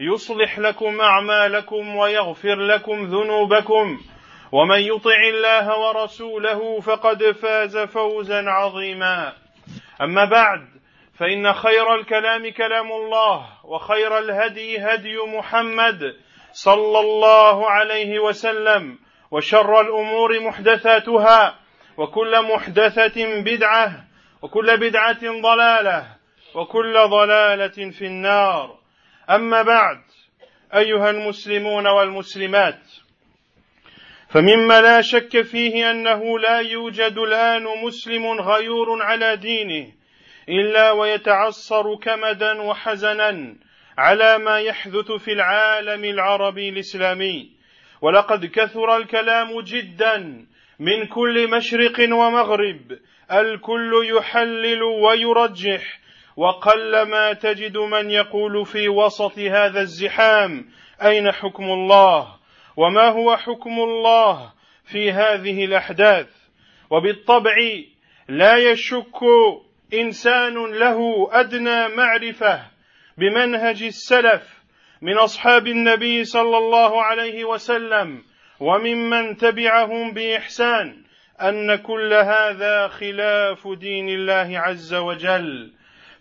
يصلح لكم أعمالكم ويغفر لكم ذنوبكم. ومن يطع الله ورسوله فقد فاز فوزا عظيما. أما بعد فإن خير الكلام كلام الله وخير الهدي هدي محمد صلى الله عليه وسلم وشر الأمور محدثاتها وكل محدثة بدعة وكل بدعة ضلالة وكل ضلالة في النار. أما بعد أيها المسلمون والمسلمات فمما لا شك فيه أنه لا يوجد الآن مسلم غيور على دينه إلا ويتعصر كمدا وحزنا على ما يحدث في العالم العربي الإسلامي. ولقد كثر الكلام جدا من كل مشرق ومغرب الكل يحلل ويرجح وقل ما تجد من يقول في وسط هذا الزحام أين حكم الله؟ وما هو حكم الله في هذه الأحداث؟ وبالطبع لا يشك إنسان له أدنى معرفة بمنهج السلف من أصحاب النبي صلى الله عليه وسلم وممن تبعهم بإحسان أن كل هذا خلاف دين الله عز وجل.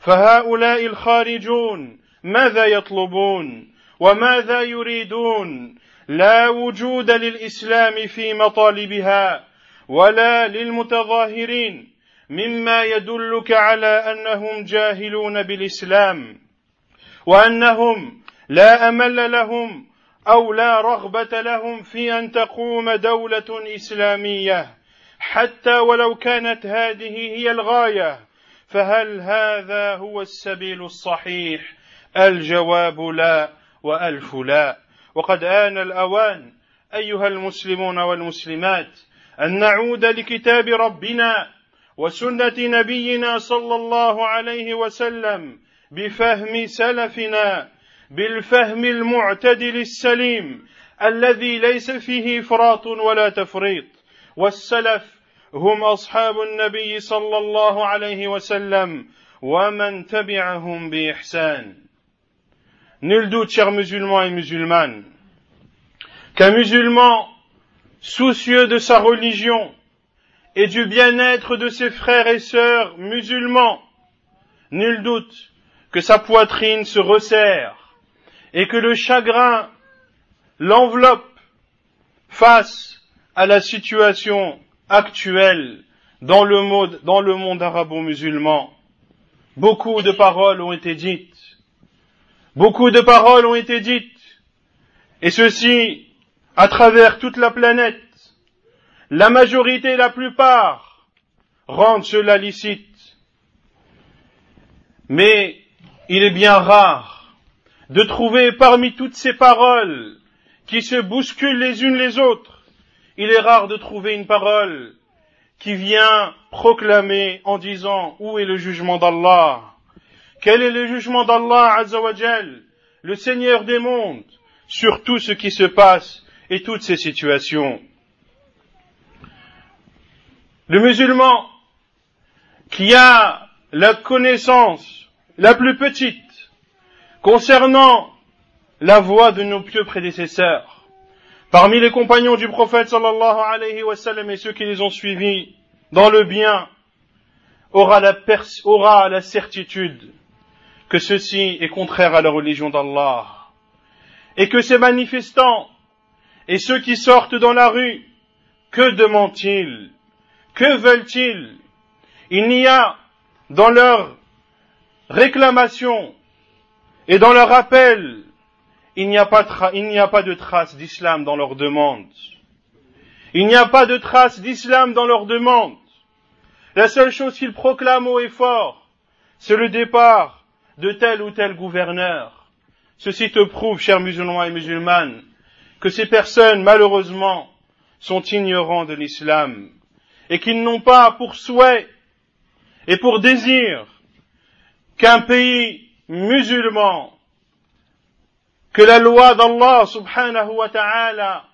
فهؤلاء الخارجون ماذا يطلبون وماذا يريدون لا وجود للإسلام في مطالبها ولا للمتظاهرين مما يدلك على أنهم جاهلون بالإسلام وأنهم لا أمل لهم أو لا رغبة لهم في أن تقوم دولة إسلامية حتى ولو كانت هذه هي الغاية فهل هذا هو السبيل الصحيح؟ الجواب لا وألف لا. وقد آن الأوان أيها المسلمون والمسلمات أن نعود لكتاب ربنا وسنة نبينا صلى الله عليه وسلم بفهم سلفنا بالفهم المعتدل السليم الذي ليس فيه إفراط ولا تفريط. والسلف هم أصحاب النبي صلى الله عليه وسلم ومن تبعهم بإحسان Nul doute, chers musulmans et musulmanes, qu'un musulman soucieux de sa religion et du bien-être de ses frères et sœurs musulmans, nul doute que sa poitrine se resserre et que le chagrin l'enveloppe face à la situation actuelle dans le monde, dans le monde arabo-musulman. Beaucoup de paroles ont été dites Beaucoup de paroles ont été dites, et ceci à travers toute la planète. La majorité, la plupart, rendent cela licite. Mais il est bien rare de trouver parmi toutes ces paroles qui se bousculent les unes les autres, il est rare de trouver une parole qui vient proclamer en disant où est le jugement d'Allah? Quel est le jugement d'Allah Azzawajal, le Seigneur des mondes, sur tout ce qui se passe et toutes ces situations. Le musulman qui a la connaissance la plus petite concernant la voie de nos pieux prédécesseurs, parmi les compagnons du prophète sallallahu alayhi wa sallam et ceux qui les ont suivis dans le bien, aura la, aura la certitude que ceci est contraire à la religion d'Allah et que ces manifestants et ceux qui sortent dans la rue, que demandent-ils? Que veulent-ils? Il n'y a dans leur réclamation et dans leur appel, il n'y a pas, de trace d'islam dans leur demande. Il n'y a pas de trace d'islam dans leur demande. La seule chose qu'ils proclament haut et fort, c'est le départ de tel ou tel gouverneur. Ceci te prouve, chers musulmans et musulmanes, que ces personnes, malheureusement, sont ignorants de l'islam et qu'ils n'ont pas pour souhait et pour désir qu'un pays musulman, que la loi d'Allah subhanahu wa ta'ala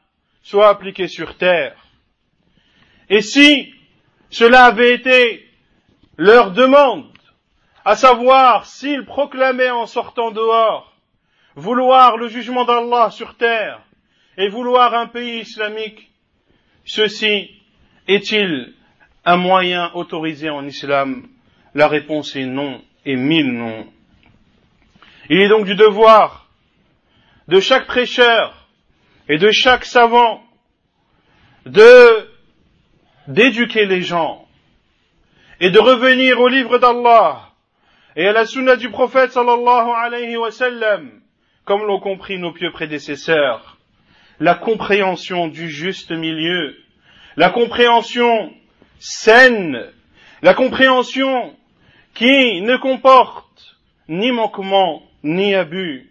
soit appliquée sur terre. Et si cela avait été leur demande, à savoir s'ils proclamaient en sortant dehors vouloir le jugement d'Allah sur terre et vouloir un pays islamique, ceci est-il un moyen autorisé en islam? La réponse est non et mille non. Il est donc du devoir de chaque prêcheur et de chaque savant de d'éduquer les gens et de revenir au livre d'Allah et à la sunna du prophète sallallahu alayhi wa sallam, comme l'ont compris nos pieux prédécesseurs, la compréhension du juste milieu, la compréhension saine, la compréhension qui ne comporte ni manquement ni abus.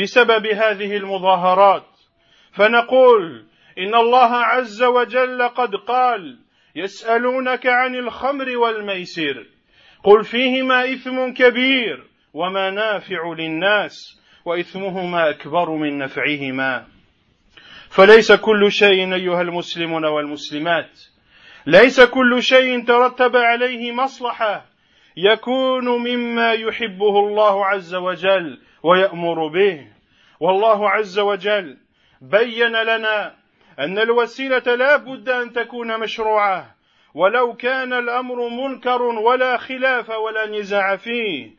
بسبب هذه المظاهرات. فنقول إن الله عز وجل قد قال يسألونك عن الخمر والميسر. قل فيهما إثم كبير ومنافع للناس وإثمهما أكبر من نفعهما. فليس كل شيء أيها المسلمون والمسلمات. ليس كل شيء ترتب عليه مصلحة يكون مما يحبه الله عز وجل ويأمر به. والله عز وجل بين لنا أن الوسيلة لا بد أن تكون مشروعة ولو كان الأمر منكر ولا خلاف ولا نزاع فيه.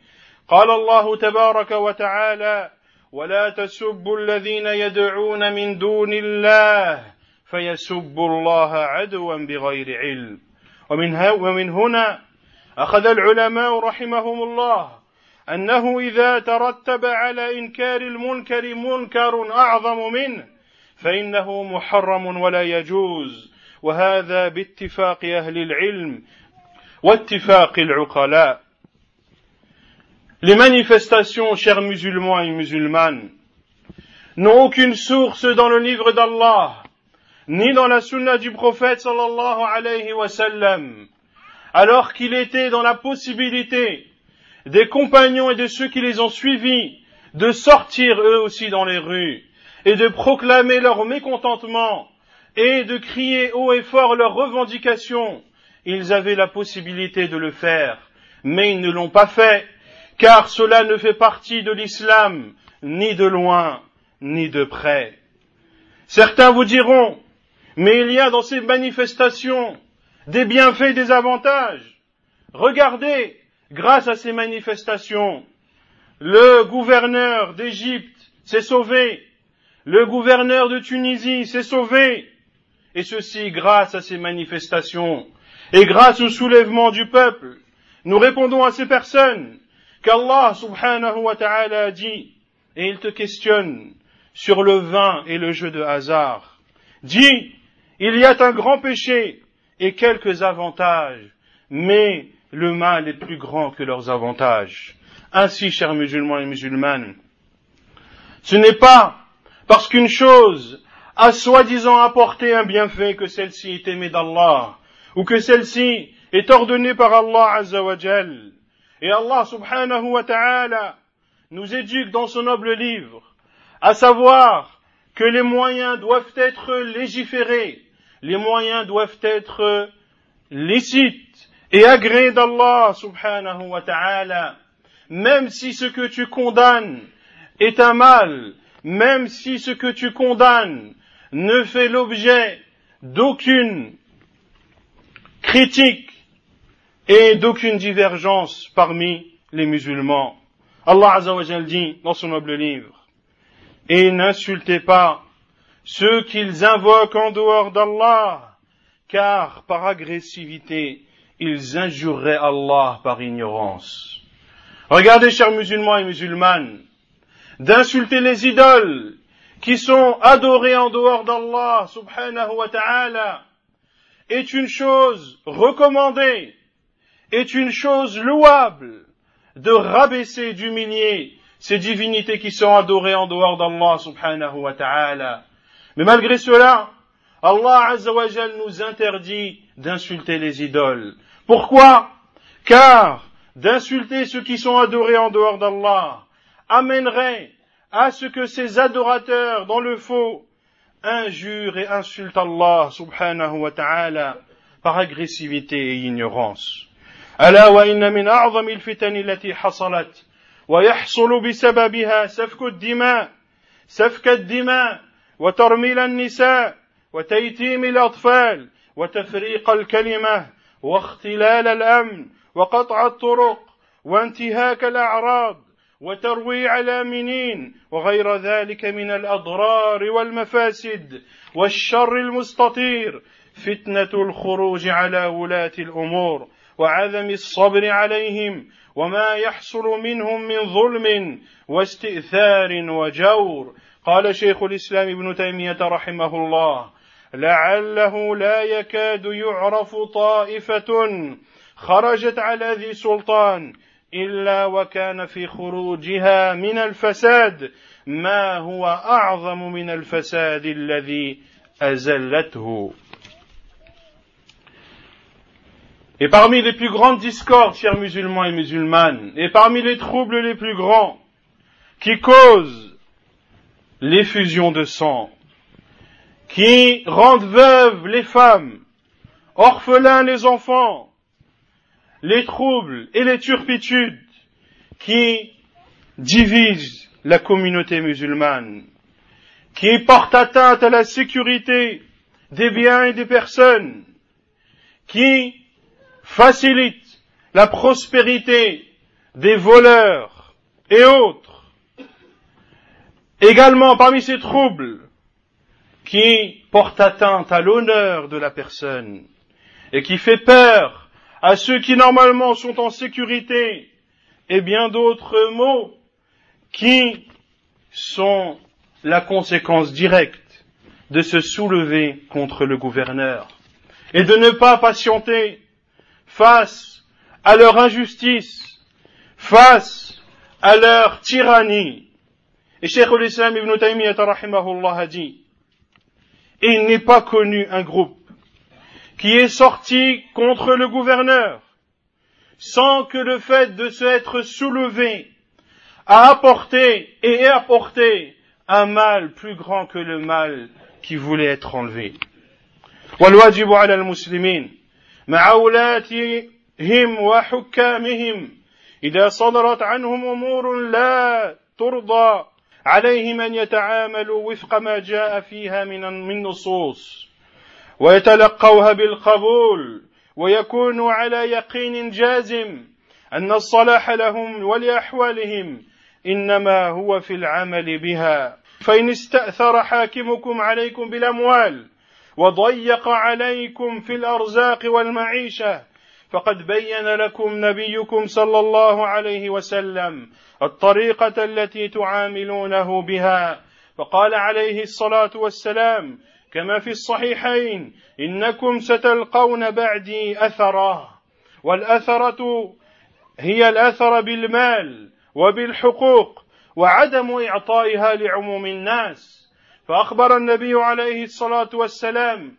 قال الله تبارك وتعالى ولا تسبوا الذين يدعون من دون الله فيسبوا الله عدوا بغير علم. ومن, ومن هنا أخذ العلماء رحمهم الله أنه إذا ترتب على إنكار المنكر منكر أعظم منه فإنه محرم ولا يجوز وهذا باتفاق أهل العلم واتفاق العقلاء Les manifestations, chers musulmans et musulmanes, n'ont aucune source dans le livre d'Allah, ni dans la sunna du prophète sallallahu alayhi wa sallam, alors qu'il était dans la possibilité des compagnons et de ceux qui les ont suivis de sortir eux aussi dans les rues et de proclamer leur mécontentement et de crier haut et fort leurs revendications, ils avaient la possibilité de le faire, mais ils ne l'ont pas fait, car cela ne fait partie de l'islam, ni de loin, ni de près. Certains vous diront, mais il y a dans ces manifestations des bienfaits, des avantages. Regardez, grâce à ces manifestations, le gouverneur d'Égypte s'est sauvé, le gouverneur de Tunisie s'est sauvé, et ceci grâce à ces manifestations, et grâce au soulèvement du peuple. Nous répondons à ces personnes qu'Allah subhanahu wa ta'ala a dit, et il te questionne sur le vin et le jeu de hasard. Dis, il y a un grand péché et quelques avantages, mais le mal est plus grand que leurs avantages. Ainsi, chers musulmans et musulmanes, ce n'est pas parce qu'une chose a soi-disant apporté un bienfait que celle-ci est aimée d'Allah, ou que celle-ci est ordonnée par Allah Azzawajal. Et Allah subhanahu wa ta'ala nous éduque dans son noble livre, à savoir que les moyens doivent être légiférés, les moyens doivent être licites et agréés d'Allah subhanahu wa ta'ala, même si ce que tu condamnes est un mal, même si ce que tu condamnes ne fait l'objet d'aucune critique et d'aucune divergence parmi les musulmans. Allah Azza dit dans son noble livre, et n'insultez pas ceux qu'ils invoquent en dehors d'Allah, car par agressivité, ils injureraient Allah par ignorance. Regardez, chers musulmans et musulmanes, d'insulter les idoles qui sont adorées en dehors d'Allah subhanahu wa ta'ala est une chose recommandée, est une chose louable de rabaisser, d'humilier ces divinités qui sont adorées en dehors d'Allah subhanahu wa ta'ala. Mais malgré cela, Allah azza nous interdit d'insulter les idoles. Pourquoi? Car d'insulter ceux qui sont adorés en dehors d'Allah amènerait à ce que ces adorateurs dans le faux injurent et insultent Allah subhanahu wa ta'ala par agressivité et ignorance. ألا وإن من أعظم الفتن التي حصلت ويحصل بسببها سفك الدماء سفك الدماء وترميل النساء وتيتيم الأطفال وتفريق الكلمة واختلال الأمن وقطع الطرق وانتهاك الأعراض وترويع الآمنين وغير ذلك من الأضرار والمفاسد والشر المستطير فتنة الخروج على ولاة الأمور وعدم الصبر عليهم وما يحصل منهم من ظلم واستئثار وجور. قال شيخ الإسلام ابن تيمية رحمه الله لعله لا يكاد يعرف طائفه خرجت على ذي سلطان الا وكان في خروجها من الفساد ما هو اعظم من الفساد الذي ازلته Et parmi les plus grandes discordes, chers musulmans et musulmanes, et parmi les troubles les plus grands qui causent l'effusion de sang, qui rendent veuves les femmes, orphelins les enfants, les troubles et les turpitudes qui divisent la communauté musulmane, qui portent atteinte à la sécurité des biens et des personnes, qui facilite la prospérité des voleurs et autres. Également parmi ces troubles qui portent atteinte à l'honneur de la personne et qui fait peur à ceux qui normalement sont en sécurité et bien d'autres mots qui sont la conséquence directe de se soulever contre le gouverneur et de ne pas patienter face à leur injustice, face à leur tyrannie. Et Cheikh al-Islam ibn Taymiyyah a dit, il n'est pas connu un groupe qui est sorti contre le gouverneur sans que le fait de se être soulevé a apporté et apporté un mal plus grand que le mal qui voulait être enlevé. مع ولاتهم وحكامهم إذا صدرت عنهم أمور لا ترضى عليهم أن يتعاملوا وفق ما جاء فيها من من نصوص ويتلقوها بالقبول ويكونوا على يقين جازم أن الصلاح لهم ولأحوالهم إنما هو في العمل بها. فإن استأثر حاكمكم عليكم بالأموال وضيق عليكم في الأرزاق والمعيشة فقد بين لكم نبيكم صلى الله عليه وسلم الطريقة التي تعاملونه بها. فقال عليه الصلاة والسلام كما في الصحيحين إنكم ستلقون بعدي اثرا والأثرة هي الأثر بالمال وبالحقوق وعدم إعطائها لعموم الناس. فأخبر النبي عليه الصلاة والسلام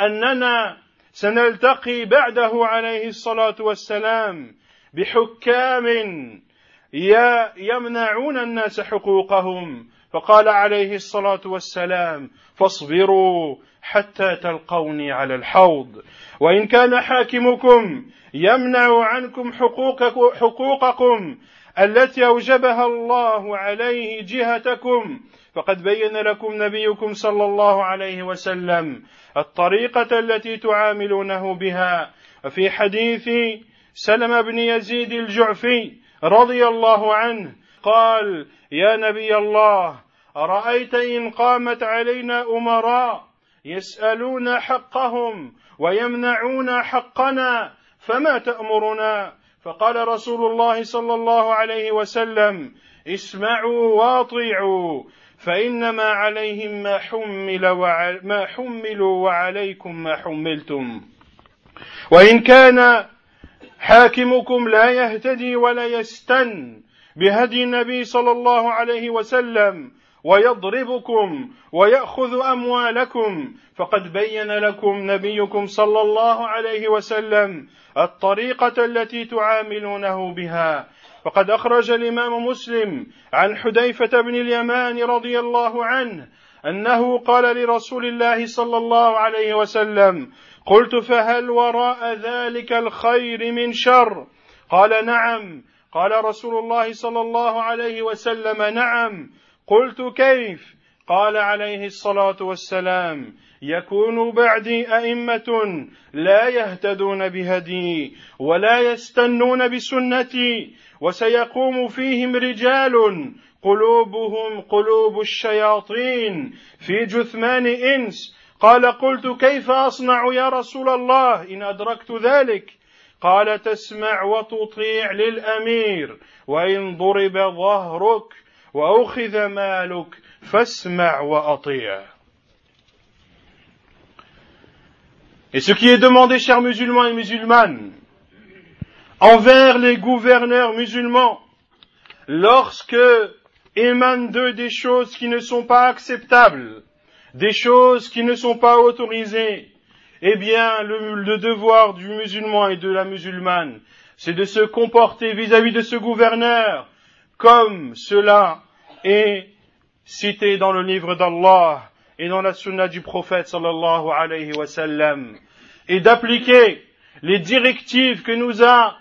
أننا سنلتقي بعده عليه الصلاة والسلام بحكام يمنعون الناس حقوقهم. فقال عليه الصلاة والسلام فاصبروا حتى تلقوني على الحوض. وإن كان حاكمكم يمنع عنكم حقوقكم التي أوجبها الله عليه جهتكم فقد بين لكم نبيكم صلى الله عليه وسلم الطريقة التي تعاملونه بها. وفي حديث سلم بن يزيد الجعفي رضي الله عنه قال يا نبي الله أرأيت إن قامت علينا أمراء يسألون حقهم ويمنعون حقنا فما تأمرنا؟ فقال رسول الله صلى الله عليه وسلم اسمعوا واطيعوا فإنما عليهم ما حمل ما حملوا وعليكم ما حملتم. وإن كان حاكمكم لا يهتدي ولا يستن بهدي النبي صلى الله عليه وسلم ويضربكم ويأخذ أموالكم. فقد بين لكم نبيكم صلى الله عليه وسلم الطريقة التي تعاملونه بها. فقد أخرج الإمام مسلم عن حذيفة بن اليمان رضي الله عنه أنه قال لرسول الله صلى الله عليه وسلم قلت فهل وراء ذلك الخير من شر؟ قال نعم. قال رسول الله صلى الله عليه وسلم نعم. قلت كيف؟ قال عليه الصلاة والسلام يكون بعدي أئمة لا يهتدون بهدي ولا يستنون بسنتي وسيقوم فيهم رجال قلوبهم قلوب الشياطين في جثمان إنس. قال قلت كيف أصنع يا رسول الله؟ إن أدركت ذلك. قال تسمع وتطيع للأمير وإن ضرب ظهرك واخذ مالك فاسمع واطيع Et ce qui est demandé, chers musulmans et musulmanes, envers les gouverneurs musulmans, lorsque émanent d'eux des choses qui ne sont pas acceptables, des choses qui ne sont pas autorisées, eh bien, le, devoir du musulman et de la musulmane, c'est de se comporter vis-à-vis de ce gouverneur comme cela est cité dans le livre d'Allah et dans la sunna du prophète sallallahu alayhi wa sallam, et d'appliquer les directives que nous a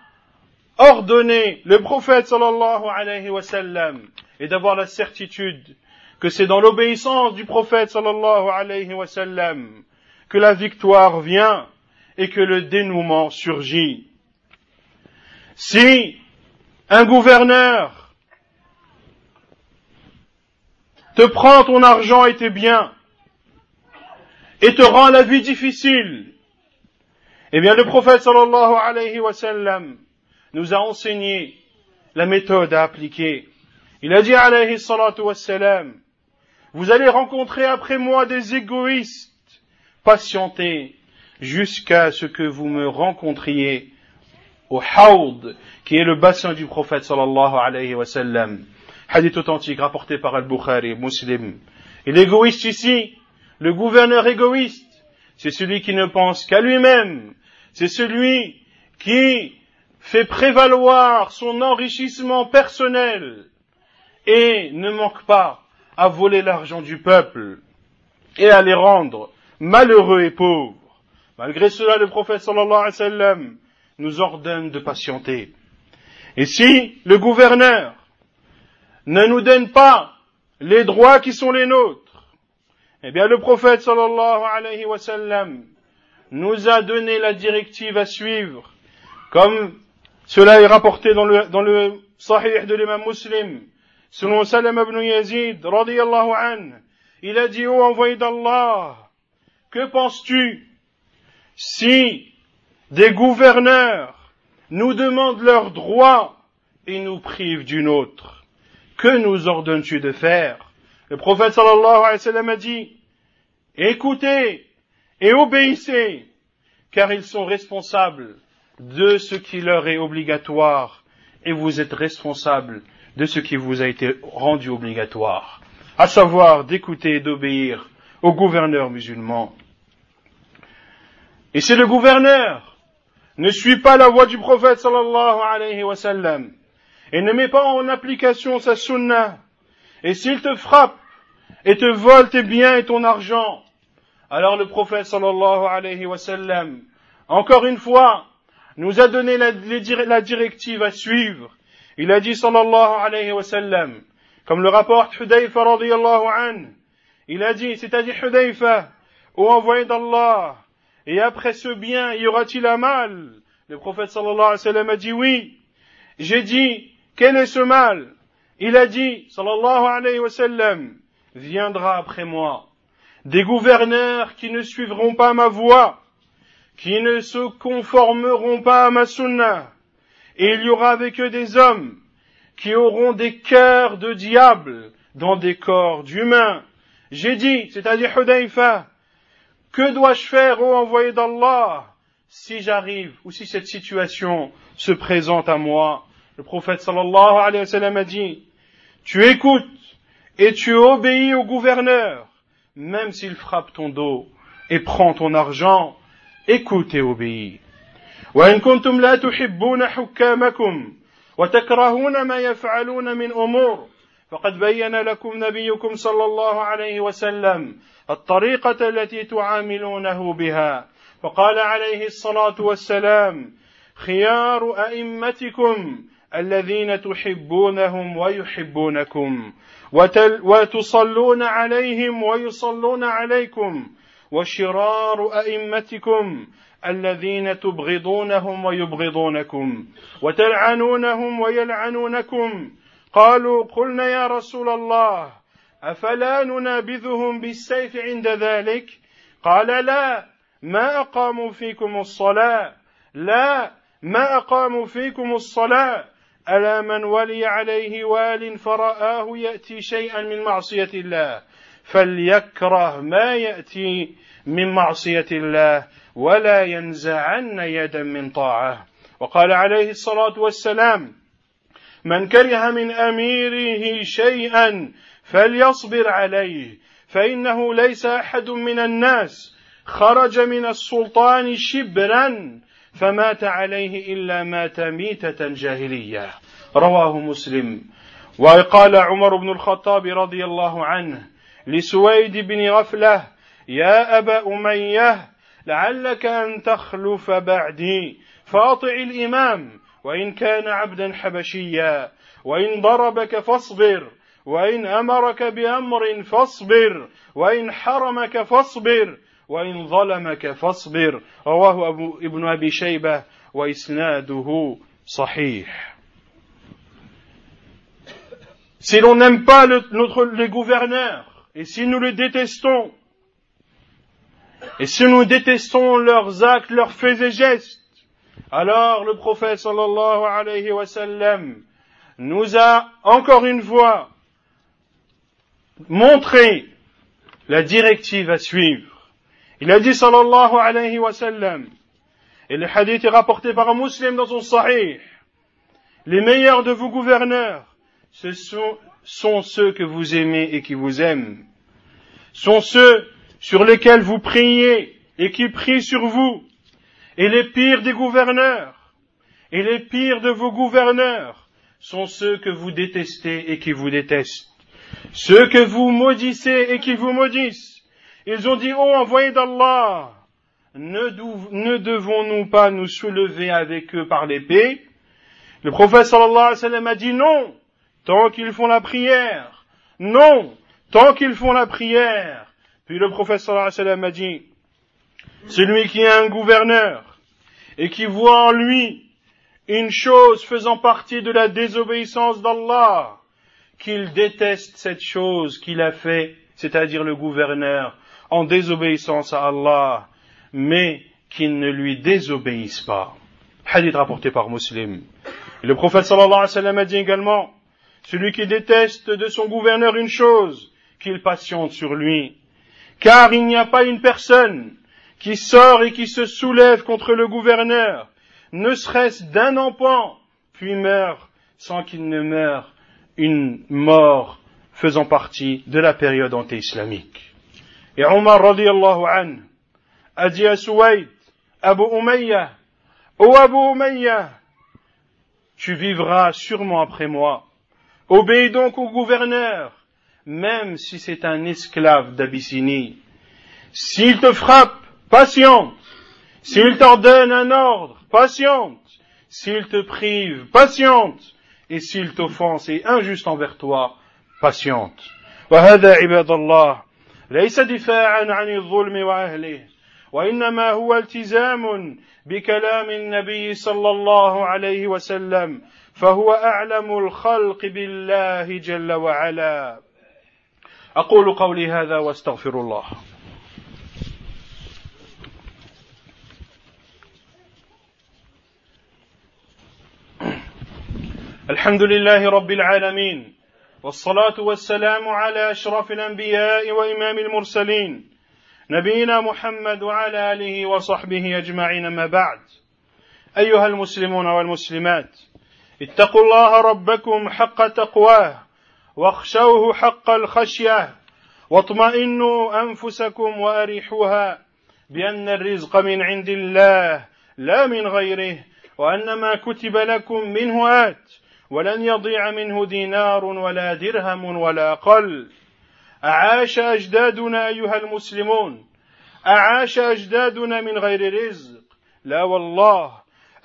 ordonnées le prophète sallallahu alayhi wa sallam, et d'avoir la certitude que c'est dans l'obéissance du prophète sallallahu alayhi wa sallam que la victoire vient et que le dénouement surgit. Si un gouverneur te prend ton argent et tes biens et te rend la vie difficile, eh bien le prophète nous a enseigné la méthode à appliquer. Il a dit alayhi salatu wa vous allez rencontrer après moi des égoïstes patientez jusqu'à ce que vous me rencontriez au Haoud, qui est le bassin du prophète sallallahu alayhi wa sallam. Hadith authentique rapporté par Al-Bukhari, Muslim. Et l'égoïste ici, le gouverneur égoïste, c'est celui qui ne pense qu'à lui-même. C'est celui qui fait prévaloir son enrichissement personnel et ne manque pas à voler l'argent du peuple et à les rendre malheureux et pauvres. Malgré cela, le prophète sallallahu alayhi wa sallam nous ordonne de patienter. Et si le gouverneur ne nous donne pas les droits qui sont les nôtres, eh bien le prophète sallallahu alayhi wa sallam nous a donné la directive à suivre, comme cela est rapporté dans le, dans sahih de l'imam muslim, selon Salam ibn Yazid, radiyallahu anhu, il a dit, ô envoyé d'Allah, que penses-tu si des gouverneurs nous demandent leurs droits et nous privent d'une autre Que nous ordonnes-tu de faire? Le prophète sallallahu alayhi wa sallam a dit Écoutez et obéissez, car ils sont responsables de ce qui leur est obligatoire et vous êtes responsables de ce qui vous a été rendu obligatoire, à savoir d'écouter et d'obéir au gouverneur musulman. Et si le gouverneur ne suit pas la voie du prophète sallallahu alayhi wa sallam et ne met pas en application sa sunna, et s'il te frappe et te vole tes biens et ton argent. Alors le prophète sallallahu alayhi wa sallam, encore une fois, nous a donné la, directive à suivre. Il a dit sallallahu alayhi wa sallam, comme le rapporte Hudayfa radiyallahu an, il a dit, c'est-à-dire Hudayfa, ô envoyé d'Allah, et après ce bien, y aura-t-il un mal? Le prophète sallallahu alayhi wa sallam a dit oui. J'ai dit, quel est ce mal? Il a dit, sallallahu alayhi wa sallam, viendra après moi des gouverneurs qui ne suivront pas ma voie, qui ne se conformeront pas à ma sunna, et il y aura avec eux des hommes qui auront des cœurs de diable dans des corps d'humains. J'ai dit, c'est-à-dire Hudayfa, que dois-je faire, ô envoyé d'Allah, si j'arrive ou si cette situation se présente à moi? Le prophète sallallahu alayhi wa sallam a dit, tu écoutes et tu obéis au gouverneur, même s'il frappe ton dos et prend ton argent, écoute et obéis. وإن كنتم لا تحبون حكامكم وتكرهون ما يفعلون من أمور فقد بين لكم نبيكم صلى الله عليه وسلم الطريقة التي تعاملونه بها فقال عليه الصلاة والسلام خيار أئمتكم الذين تحبونهم ويحبونكم وتصلون عليهم ويصلون عليكم وشرار أئمتكم الذين تبغضونهم ويبغضونكم وتلعنونهم ويلعنونكم قالوا قلنا يا رسول الله أفلا ننابذهم بالسيف عند ذلك؟ قال لا ما أقاموا فيكم الصلاة لا ما أقاموا فيكم الصلاة. ألا من ولي عليه وال فرآه يأتي شيئا من معصية الله فليكره ما يأتي من معصية الله ولا ينزعن يدا من طاعة. وقال عليه الصلاة والسلام من كره من أميره شيئا فليصبر عليه فإنه ليس أحد من الناس خرج من السلطان شبرا فمات عليه إلا مات ميتة جاهلية. رواه مسلم. وقال عمر بن الخطاب رضي الله عنه لسويد بن غفلة يا أبا أمية لعلك أن تخلف بعدي فأطع الإمام وإن كان عبدا حبشيا وإن ضربك فاصبر وإن أمرك بأمر فاصبر وإن حرمك فاصبر وإن ظلمك فاصبر رواه أبو ابن أبي شيبة وإسناده صحيح Si l'on n'aime pas le, notre, les gouverneurs, et si nous les détestons, et si nous détestons leurs actes, leurs faits et gestes, alors le prophète sallallahu alayhi wa sallam nous a encore une fois montré la directive à suivre. Il a dit sallallahu alayhi wa sallam, et le hadith est rapporté par un musulman dans son sahih, les meilleurs de vos gouverneurs, ce sont, sont ceux que vous aimez et qui vous aiment, sont ceux sur lesquels vous priez et qui prient sur vous, et les pires des gouverneurs, et les pires de vos gouverneurs, sont ceux que vous détestez et qui vous détestent, ceux que vous maudissez et qui vous maudissent, ils ont dit, oh envoyé d'Allah, ne, devons-nous pas nous soulever avec eux par l'épée? Le prophète sallallahu alayhi wa sallam a dit non, tant qu'ils font la prière. Non, tant qu'ils font la prière. Puis le prophète sallallahu alayhi wa sallam a dit, celui qui est un gouverneur et qui voit en lui une chose faisant partie de la désobéissance d'Allah, qu'il déteste cette chose qu'il a fait, c'est-à-dire le gouverneur, en désobéissance à Allah, mais qu'ils ne lui désobéissent pas. Hadith rapporté par Muslim. le prophète sallallahu alayhi wa sallam a dit également, celui qui déteste de son gouverneur une chose, qu'il patiente sur lui. Car il n'y a pas une personne qui sort et qui se soulève contre le gouverneur, ne serait-ce d'un empan, puis meurt sans qu'il ne meure une mort faisant partie de la période anté-islamique. Et Omar radiallahu an a dit à Souaïd, Abu Umayya, ô Abu Umayya, tu vivras sûrement après moi. Obéis donc au gouverneur, même si c'est un esclave d'Abyssinie. S'il te frappe, patiente. S'il t'ordonne un ordre, patiente. S'il te prive, patiente. Et s'il t'offense et injuste envers toi, patiente. وهذا عباد الله ليس دفاعا عن الظلم وأهله وإنما هو التزام بكلام النبي صلى الله عليه وسلم فهو أعلم الخلق بالله جل وعلا. أقول قولي هذا واستغفر الله. الحمد لله رب العالمين والصلاة والسلام على أشرف الأنبياء وإمام المرسلين نبينا محمد وعلى آله وصحبه أجمعين ما بعد. أيها المسلمون والمسلمات اتقوا الله ربكم حق تقواه واخشوه حق الخشية واطمئنوا أنفسكم وأريحوها بأن الرزق من عند الله لا من غيره وأن ما كتب لكم منه آت. ولن يضيع منه دينار ولا درهم ولا قل. أعاش أجدادنا أيها المسلمون. أعاش أجدادنا من غير رزق. لا والله.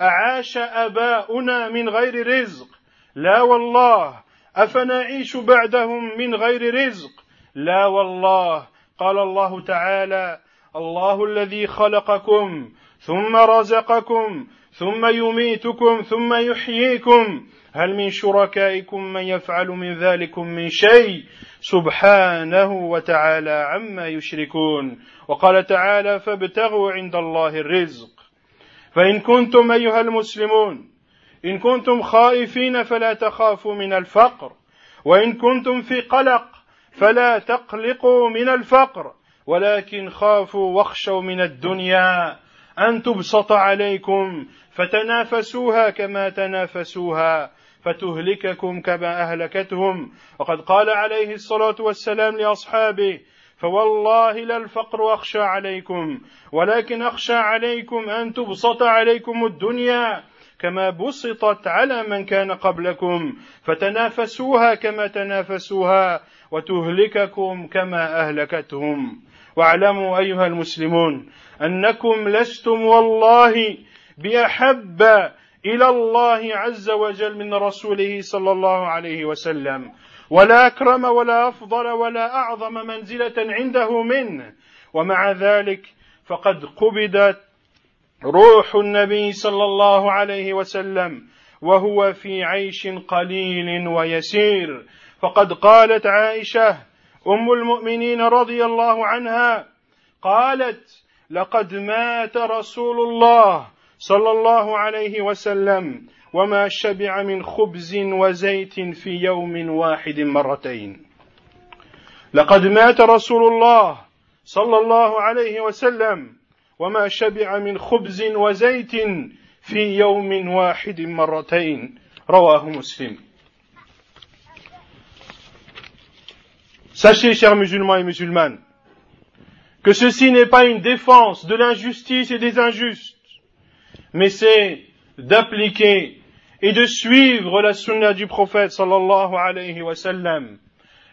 أعاش أباؤنا من غير رزق. لا والله. أفنعيش بعدهم من غير رزق. لا والله. قال الله تعالى الله الذي خلقكم ثم رزقكم ثم يميتكم ثم يحييكم. هل من شركائكم من يفعل من ذلكم من شيء؟ سبحانه وتعالى عما يشركون. وقال تعالى فابتغوا عند الله الرزق. فإن كنتم أيها المسلمون إن كنتم خائفين فلا تخافوا من الفقر وإن كنتم في قلق فلا تقلقوا من الفقر ولكن خافوا واخشوا من الدنيا. أن تبسط عليكم فتنافسوها كما تنافسوها فتهلككم كما أهلكتهم. وقد قال عليه الصلاة والسلام لأصحابه فوالله لا الفقر أخشى عليكم ولكن أخشى عليكم أن تبسط عليكم الدنيا كما بسطت على من كان قبلكم فتنافسوها كما تنافسوها وتهلككم كما أهلكتهم. واعلموا أيها المسلمون أنكم لستم والله بأحب إلى الله عز وجل من رسوله صلى الله عليه وسلم. ولا أكرم ولا أفضل ولا أعظم منزلة عنده منه. ومع ذلك فقد قبضت روح النبي صلى الله عليه وسلم وهو في عيش قليل ويسير. فقد قالت عائشة أم المؤمنين رضي الله عنها قالت لقد مات رسول الله صلى الله عليه وسلم وما شبع من خبز وزيت في يوم واحد مرتين. لقد مات رسول الله صلى الله عليه وسلم وما شبع من خبز وزيت في يوم واحد مرتين. رواه مسلم. Sachez, chers musulmans et musulmanes, que ceci n'est pas une défense de l'injustice et des injustes, mais c'est d'appliquer et de suivre la sunna du prophète sallallahu alayhi wa.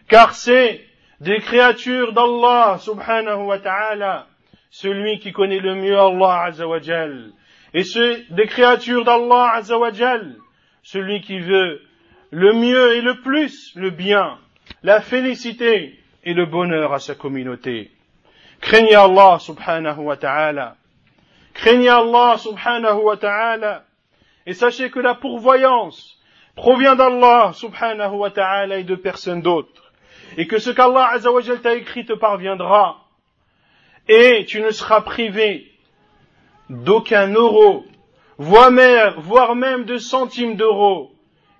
Car c'est des créatures d'Allah subhanahu wa ta'ala, celui qui connaît le mieux Allah azawajal. Et c'est des créatures d'Allah azawajal, celui qui veut le mieux et le plus le bien, la félicité et le bonheur à sa communauté. Craignez Allah subhanahu wa ta'ala. Craignez Allah subhanahu wa ta'ala et sachez que la pourvoyance provient d'Allah subhanahu wa ta'ala et de personne d'autre. Et que ce qu'Allah azawajal t'a écrit te parviendra. Et tu ne seras privé d'aucun euro, voire même, de centimes d'euros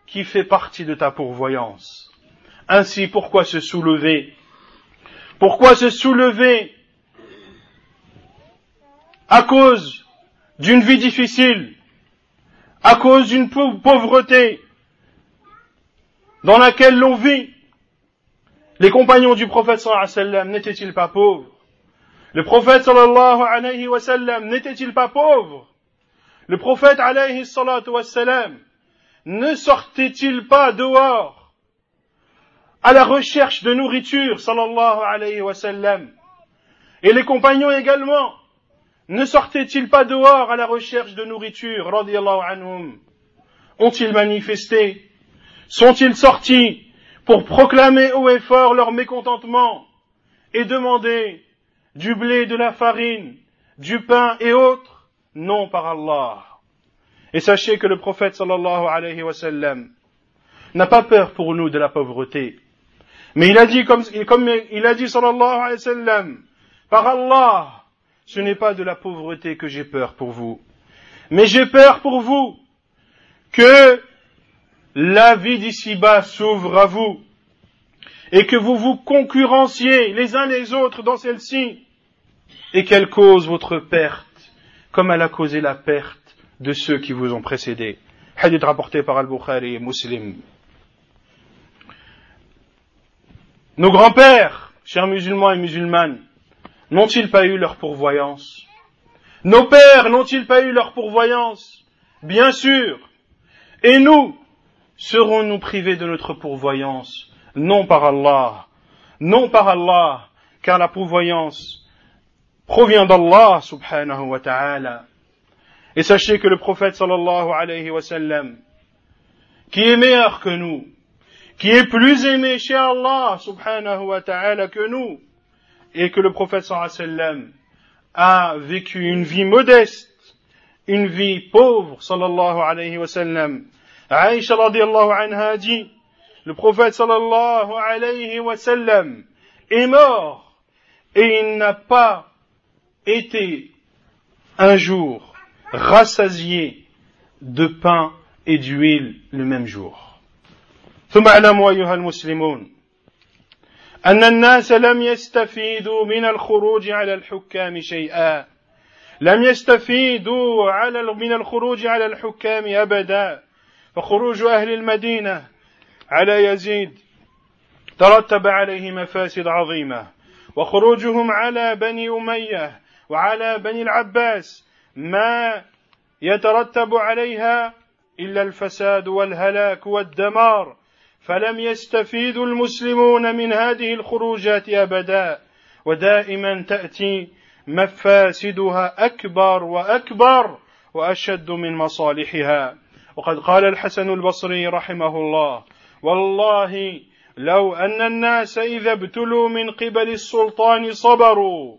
qui fait partie de ta pourvoyance. Ainsi, pourquoi se soulever? Pourquoi se soulever? À cause d'une vie difficile, à cause d'une pauvreté dans laquelle l'on vit. Les compagnons du prophète sallallahu alayhi wa n'étaient-ils pas pauvres? Le prophète sallallahu alayhi wa sallam n'était-il pas pauvre? Le prophète alayhi salatu wa sallam ne sortait-il pas dehors? À la recherche de nourriture, sallallahu alayhi wa sallam. Et les compagnons également, ne sortaient-ils pas dehors à la recherche de nourriture, radiallahu anhum? Ont-ils manifesté? Sont-ils sortis pour proclamer haut et fort leur mécontentement et demander du blé, de la farine, du pain et autres? Non par Allah. Et sachez que le prophète sallallahu alayhi wa sallam n'a pas peur pour nous de la pauvreté. Mais il a dit comme, il a dit sallallahu alayhi wa sallam, par Allah, ce n'est pas de la pauvreté que j'ai peur pour vous, mais j'ai peur pour vous que la vie d'ici-bas s'ouvre à vous et que vous vous concurrenciez les uns les autres dans celle-ci et qu'elle cause votre perte comme elle a causé la perte de ceux qui vous ont précédé. Hadith rapporté par Al-Bukhari et Muslim. Nos grands-pères, chers musulmans et musulmanes, n'ont-ils pas eu leur pourvoyance? Nos pères n'ont-ils pas eu leur pourvoyance? Bien sûr. Et nous, serons-nous privés de notre pourvoyance? Non par Allah. Non par Allah, car la pourvoyance provient d'Allah subhanahu wa ta'ala. Et sachez que le prophète sallallahu alayhi wa sallam, qui est meilleur que nous, qui est plus aimé chez Allah subhanahu wa ta'ala que nous, et que le prophète sallallahu sallam a vécu une vie modeste, une vie pauvre sallallahu alayhi wa sallam. Aïcha radiallahu anha dit, le prophète sallallahu alayhi wa sallam est mort et il n'a pas été un jour rassasié de pain et d'huile le même jour. ثم اعلموا أيها المسلمون أن الناس لم يستفيدوا من الخروج على الحكام شيئا. لم يستفيدوا على من الخروج على الحكام أبدا. فخروج أهل المدينة على يزيد ترتب عليه مفاسد عظيمة. وخروجهم على بني أمية وعلى بني العباس ما يترتب عليها إلا الفساد والهلاك والدمار. فلم يستفيد المسلمون من هذه الخروجات أبدا. ودائما تأتي مفاسدها أكبر وأكبر وأشد من مصالحها. وقد قال الحسن البصري رحمه الله والله لو أن الناس إذا ابتلوا من قبل السلطان صبروا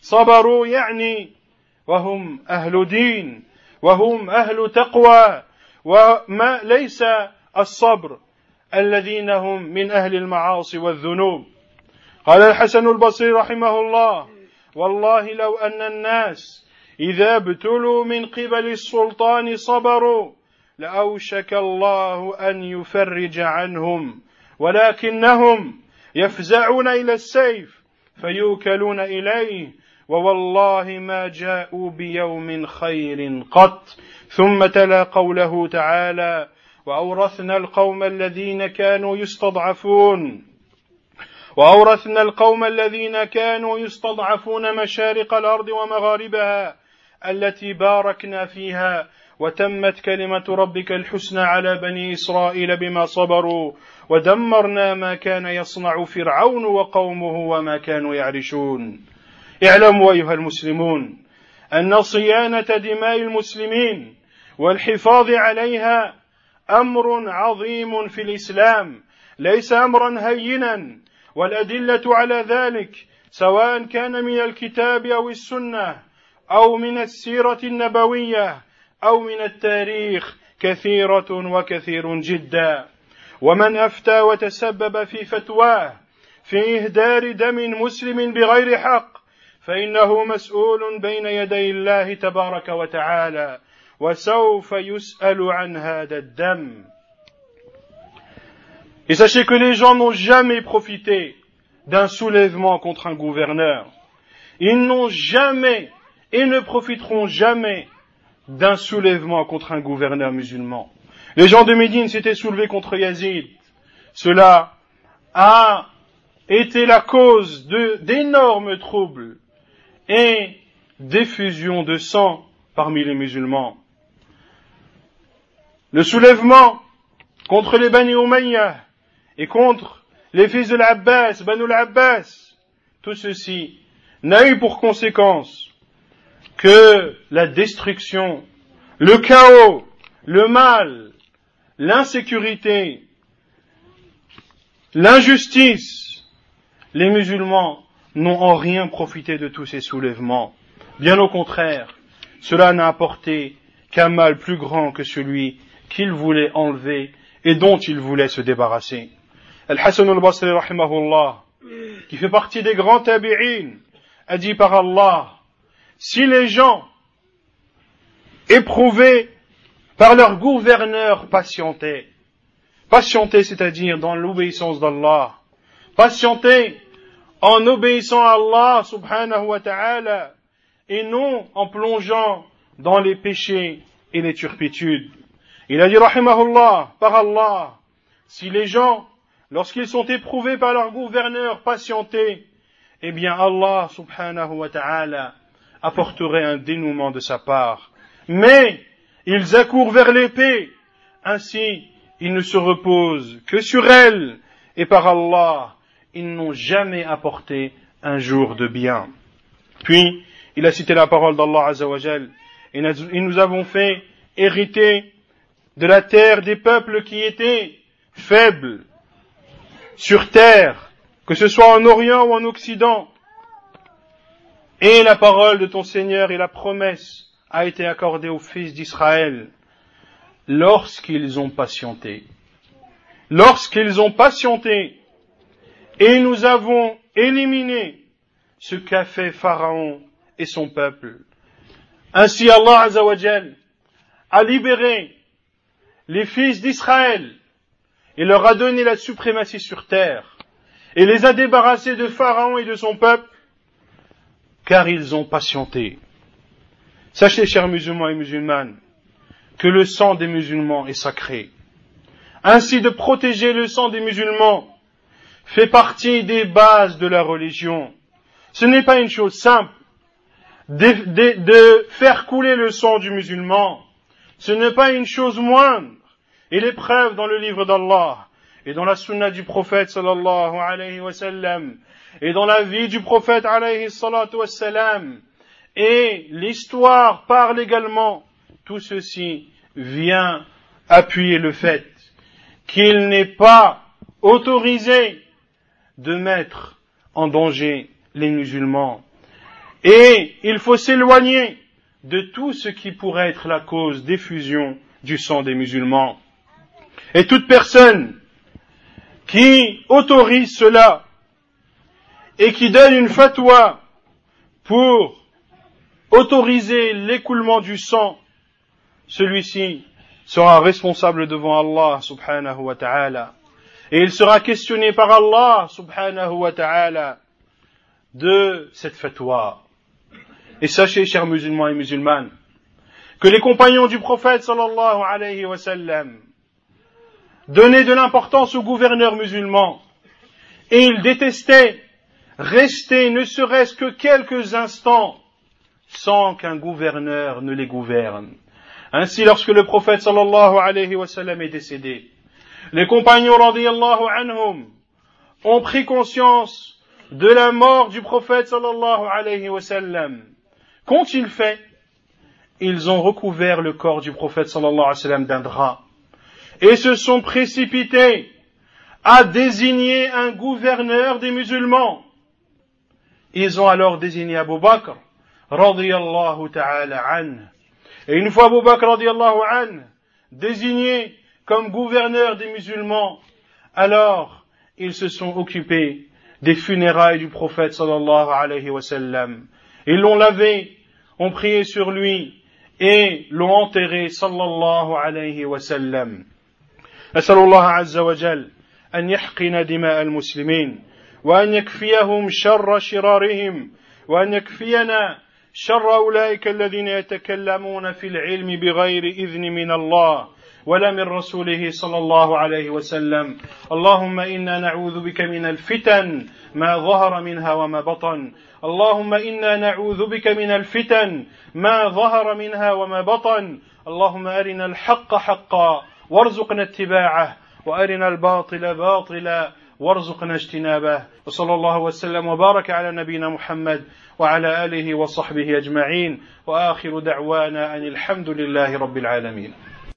صبروا يعني وهم أهل دين وهم أهل تقوى وما ليس الصبر الذين هم من أهل المعاصي والذنوب. قال الحسن البصري رحمه الله والله لو أن الناس إذا ابتلوا من قبل السلطان صبروا لأوشك الله أن يفرج عنهم ولكنهم يفزعون إلى السيف فيوكلون إليه ووالله ما جاءوا بيوم خير قط. ثم تلا قوله تعالى وأورثنا القوم الذين كانوا يستضعفون. وأورثنا القوم الذين كانوا يستضعفون مشارق الأرض ومغاربها التي باركنا فيها وتمت كلمة ربك الحسنى على بني إسرائيل بما صبروا ودمرنا ما كان يصنع فرعون وقومه وما كانوا يعرشون. اعلموا أيها المسلمون أن صيانة دماء المسلمين والحفاظ عليها أمر عظيم في الإسلام ليس أمرا هينا والأدلة على ذلك سواء كان من الكتاب أو السنة أو من السيرة النبوية أو من التاريخ كثيرة وكثير جدا. ومن أفتى وتسبب في فتواه في إهدار دم مسلم بغير حق فإنه مسؤول بين يدي الله تبارك وتعالى. Et sachez que les gens n'ont jamais profité d'un soulèvement contre un gouverneur. Ils n'ont jamais et ne profiteront jamais d'un soulèvement contre un gouverneur musulman. Les gens de Médine s'étaient soulevés contre Yazid. Cela a été la cause d'énormes troubles et d'effusion de sang parmi les musulmans. Le soulèvement contre les Bani Umayyah et contre les fils de l'Abbas, Banu l'Abbas, tout ceci n'a eu pour conséquence que la destruction, le chaos, le mal, l'insécurité, l'injustice. Les musulmans n'ont en rien profité de tous ces soulèvements. Bien au contraire, cela n'a apporté qu'un mal plus grand que celui qu'ils voulaient enlever et dont ils voulaient se débarrasser. Al-Hassan al-Basri, qui fait partie des grands tabi'in, a dit par Allah, si les gens éprouvés par leur gouverneur patientaient, patientaient c'est-à-dire dans l'obéissance d'Allah, patientaient en obéissant à Allah subhanahu wa ta'ala et non en plongeant dans les péchés et les turpitudes. Il a dit rahimahullah, par Allah, si les gens, lorsqu'ils sont éprouvés par leur gouverneur, patientaient, eh bien Allah subhanahu wa ta'ala apporterait un dénouement de sa part. Mais ils accourent vers l'épée, ainsi ils ne se reposent que sur elle, et par Allah, ils n'ont jamais apporté un jour de bien. Puis, il a cité la parole d'Allah Azzawajal, et nous avons fait hériter de la terre des peuples qui étaient faibles sur terre, que ce soit en Orient ou en Occident, et la parole de ton Seigneur et la promesse a été accordée aux fils d'Israël lorsqu'ils ont patienté. Lorsqu'ils ont patienté et nous avons éliminé ce qu'a fait Pharaon et son peuple. Ainsi Allah Azzawajal a libéré les fils d'Israël et leur a donné la suprématie sur terre et les a débarrassés de Pharaon et de son peuple car ils ont patienté. Sachez, chers musulmans et musulmanes, que le sang des musulmans est sacré. Ainsi de protéger le sang des musulmans fait partie des bases de la religion. Ce n'est pas une chose simple de, de, faire couler le sang du musulman. Ce n'est pas une chose moindre. Et l'épreuve dans le livre d'Allah et dans la sunna du prophète sallallahu alayhi wa et dans la vie du prophète alayhi salatu et l'histoire parle également, tout ceci vient appuyer le fait qu'il n'est pas autorisé de mettre en danger les musulmans. Et il faut s'éloigner de tout ce qui pourrait être la cause d'effusion du sang des musulmans. Et toute personne qui autorise cela et qui donne une fatwa pour autoriser l'écoulement du sang, celui-ci sera responsable devant Allah subhanahu wa ta'ala. Et il sera questionné par Allah subhanahu wa ta'ala de cette fatwa. Et sachez, chers musulmans et musulmanes, que les compagnons du prophète sallallahu alayhi wa sallam donnaient de l'importance aux gouverneurs musulmans et ils détestaient rester ne serait-ce que quelques instants sans qu'un gouverneur ne les gouverne. Ainsi, lorsque le prophète sallallahu alayhi wa sallam est décédé, les compagnons radiyallahu anhum ont pris conscience de la mort du prophète sallallahu alayhi wa sallam. Qu'ont-ils fait Ils ont recouvert le corps du prophète sallallahu alayhi wa sallam d'un drap et se sont précipités à désigner un gouverneur des musulmans ils ont alors désigné Abu Bakr, radiyallahu ta'ala an. Et une fois Abu Bakr, radiyallahu an, désigné comme gouverneur des musulmans, alors ils se sont occupés des funérailles du prophète sallallahu alayhi wa sallam. Ils l'ont lavé, ont prié sur lui et l'ont enterré sallallahu alayhi wa sallam. أسأل الله عز وجل أن يحقن دماء المسلمين وأن يكفيهم شر شرارهم وأن يكفينا شر أولئك الذين يتكلمون في العلم بغير إذن من الله ولا من رسوله صلى الله عليه وسلم اللهم إنا نعوذ بك من الفتن ما ظهر منها وما بطن اللهم إنا نعوذ بك من الفتن ما ظهر منها وما بطن. اللهم أرنا الحق حقا وارزقنا اتباعه. وأرنا الباطل باطلا وارزقنا اجتنابه. وصلى الله وسلم وبارك على نبينا محمد وعلى آله وصحبه أجمعين. وآخر دعوانا أن الحمد لله رب العالمين.